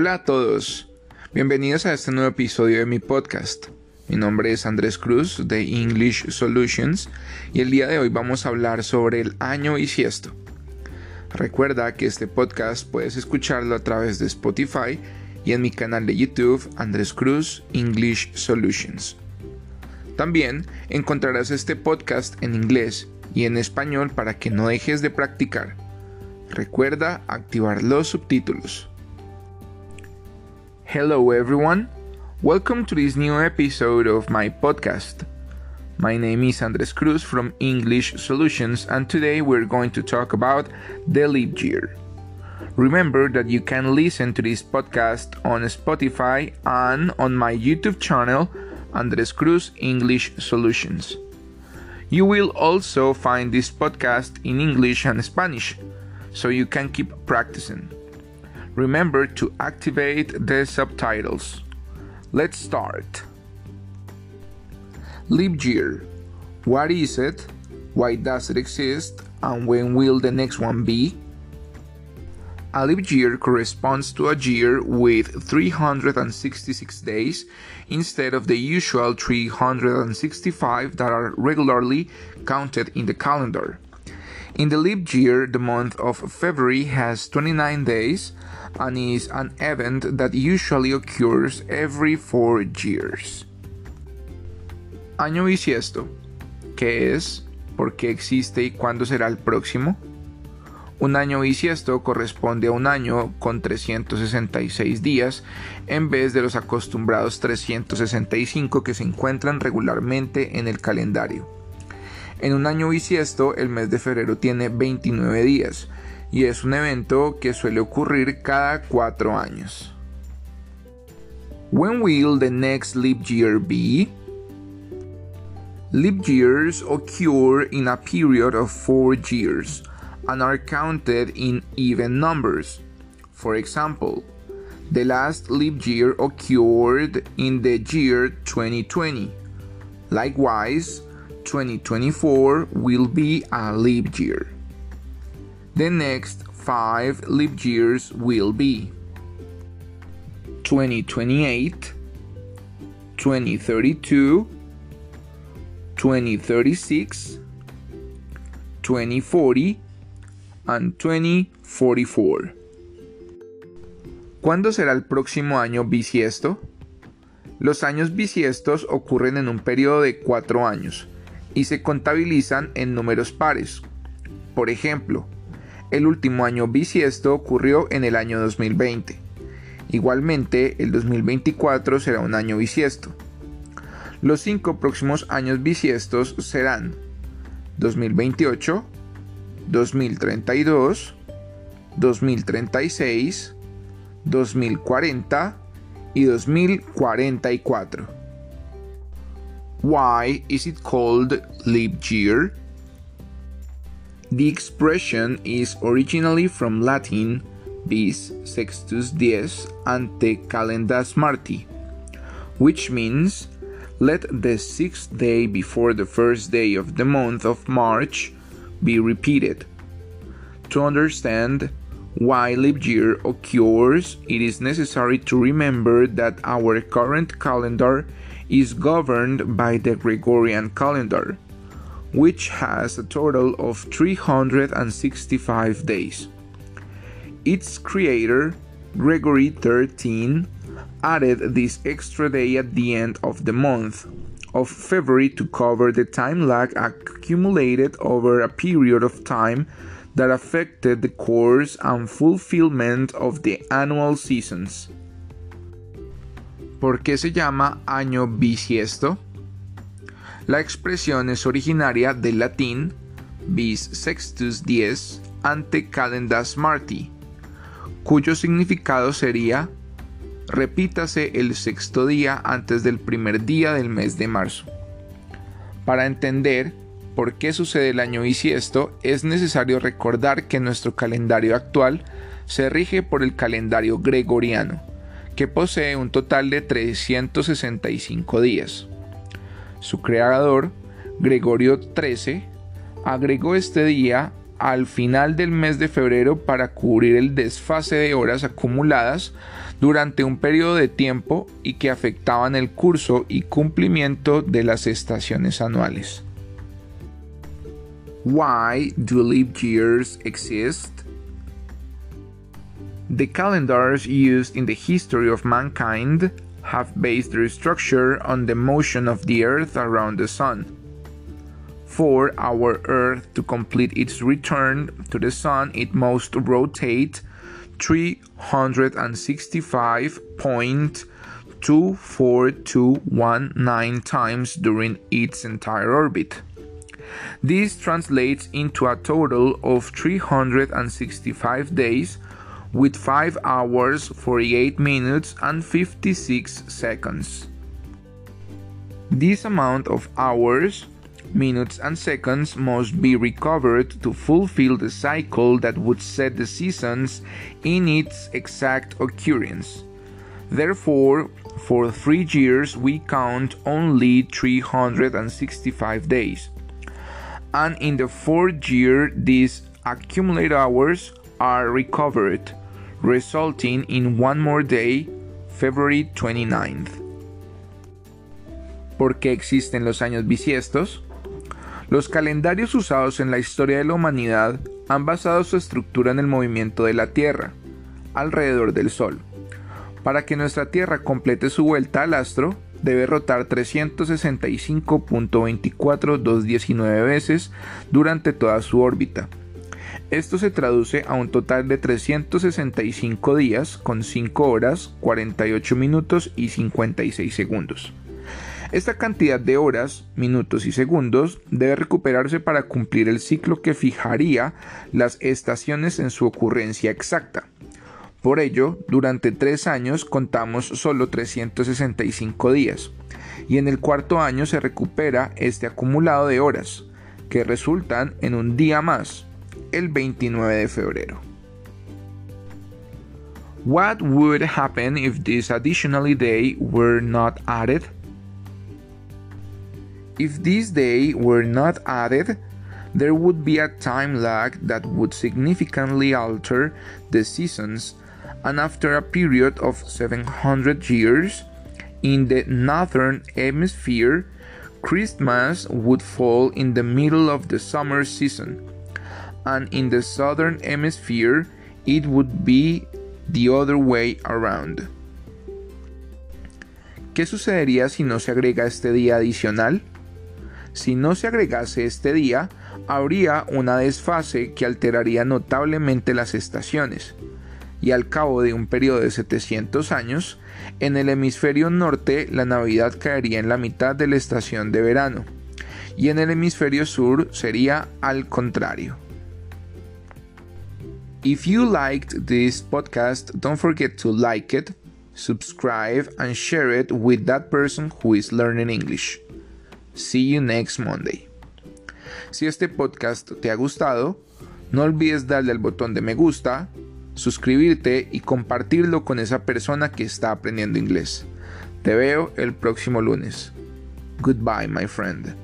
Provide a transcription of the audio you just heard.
Hola a todos, bienvenidos a este nuevo episodio de mi podcast. Mi nombre es Andrés Cruz de English Solutions y el día de hoy vamos a hablar sobre el año bisiesto. Recuerda que este podcast puedes escucharlo a través de Spotify y en mi canal de YouTube Andrés Cruz English Solutions. También encontrarás este podcast en inglés y en español para que no dejes de practicar. Recuerda activar los subtítulos. Hello everyone, welcome to this new episode of my podcast. My name is Andres Cruz from English Solutions, and today we're going to talk about the leap year. Remember that you can listen to this podcast on Spotify and on my YouTube channel, Andres Cruz English Solutions. You will also find this podcast in English and Spanish, so you can keep practicing. Remember to activate the subtitles. Let's start. Leap year. What is it? Why does it exist? And when will the next one be? A leap year corresponds to a year with 366 days instead of the usual 365 that are regularly counted in the calendar. In the leap year, the month of February has 29 days and is an event that usually occurs every four years. Año bisiesto. ¿Qué es? ¿Por qué existe y cuándo será el próximo? Un año bisiesto corresponde a un año con 366 días en vez de los acostumbrados 365 que se encuentran regularmente en el calendario. En un año bisiesto el mes de febrero tiene 29 días y es un evento que suele ocurrir cada cuatro años. When will the next leap year be? Leap years occur in a period of four years and are counted in even numbers. For example, the last leap year occurred in the year 2020. Likewise, 2024 will be a leap year. The next five leap years will be 2028, 2032, 2036, 2040, and 2044. ¿Cuándo será el próximo año bisiesto? Los años bisiestos ocurren en un periodo de cuatro años y se contabilizan en números pares. Por ejemplo, el último año bisiesto ocurrió en el año 2020. Igualmente, el 2024 será un año bisiesto. Los cinco próximos años bisiestos serán 2028, 2032, 2036, 2040 y 2044. Why is it called leap year? The expression is originally from Latin bis sextus dies ante calendas marti, which means let the sixth day before the first day of the month of March be repeated. To understand why leap year occurs, it is necessary to remember that our current calendar is governed by the Gregorian calendar, which has a total of 365 days. Its creator, Gregory XIII, added this extra day at the end of the month of February to cover the time lag accumulated over a period of time that affected the course and fulfillment of the annual seasons. ¿Por qué se llama año bisiesto? La expresión es originaria del latín bis sextus dies ante calendas marti, cuyo significado sería repítase el sexto día antes del primer día del mes de marzo. Para entender por qué sucede el año bisiesto, es necesario recordar que nuestro calendario actual se rige por el calendario gregoriano, que posee un total de 365 días. Su creador, Gregorio XIII, agregó este día al final del mes de febrero para cubrir el desfase de horas acumuladas durante un periodo de tiempo y que afectaban el curso y cumplimiento de las estaciones anuales. Why do leap years exist? The calendars used in the history of mankind have based their structure on the motion of the Earth around the Sun. For our Earth to complete its return to the Sun, it must rotate 365.24219 times during its entire orbit. This translates into a total of 365 days with 5 hours 48 minutes and 56 seconds. This amount of hours, minutes, and seconds must be recovered to fulfill the cycle that would set the seasons in its exact occurrence. Therefore, for three years we count only 365 days. And in the fourth year, these accumulated hours are recovered, resulting in one more day, February 29th. ¿Por qué existen los años bisiestos? Los calendarios usados en la historia de la humanidad han basado su estructura en el movimiento de la Tierra alrededor del Sol. Para que nuestra Tierra complete su vuelta al astro, debe rotar 365.24219 veces durante toda su órbita. Esto se traduce a un total de 365 días con 5 horas, 48 minutos y 56 segundos. Esta cantidad de horas, minutos y segundos debe recuperarse para cumplir el ciclo que fijaría las estaciones en su ocurrencia exacta. Por ello, durante tres años contamos solo 365 días, y en el cuarto año se recupera este acumulado de horas, que resultan en un día más, el 29 de febrero. What would happen if this additional day were not added? If this day were not added, there would be a time lag that would significantly alter the seasons, and after a period of 700 years, in the northern hemisphere, Christmas would fall in the middle of the summer season and in the southern hemisphere it would be the other way around. ¿Qué sucedería si no se agrega este día adicional? Si no se agregase este día, habría una desfase que alteraría notablemente las estaciones, y al cabo de un periodo de 700 años, en el hemisferio norte la Navidad caería en la mitad de la estación de verano, y en el hemisferio sur sería al contrario. If you liked this podcast, don't forget to like it, subscribe, and share it with that person who is learning English. See you next Monday. Si este podcast te ha gustado, no olvides darle al botón de me gusta, suscribirte y compartirlo con esa persona que está aprendiendo inglés. Te veo el próximo lunes. Goodbye, my friend.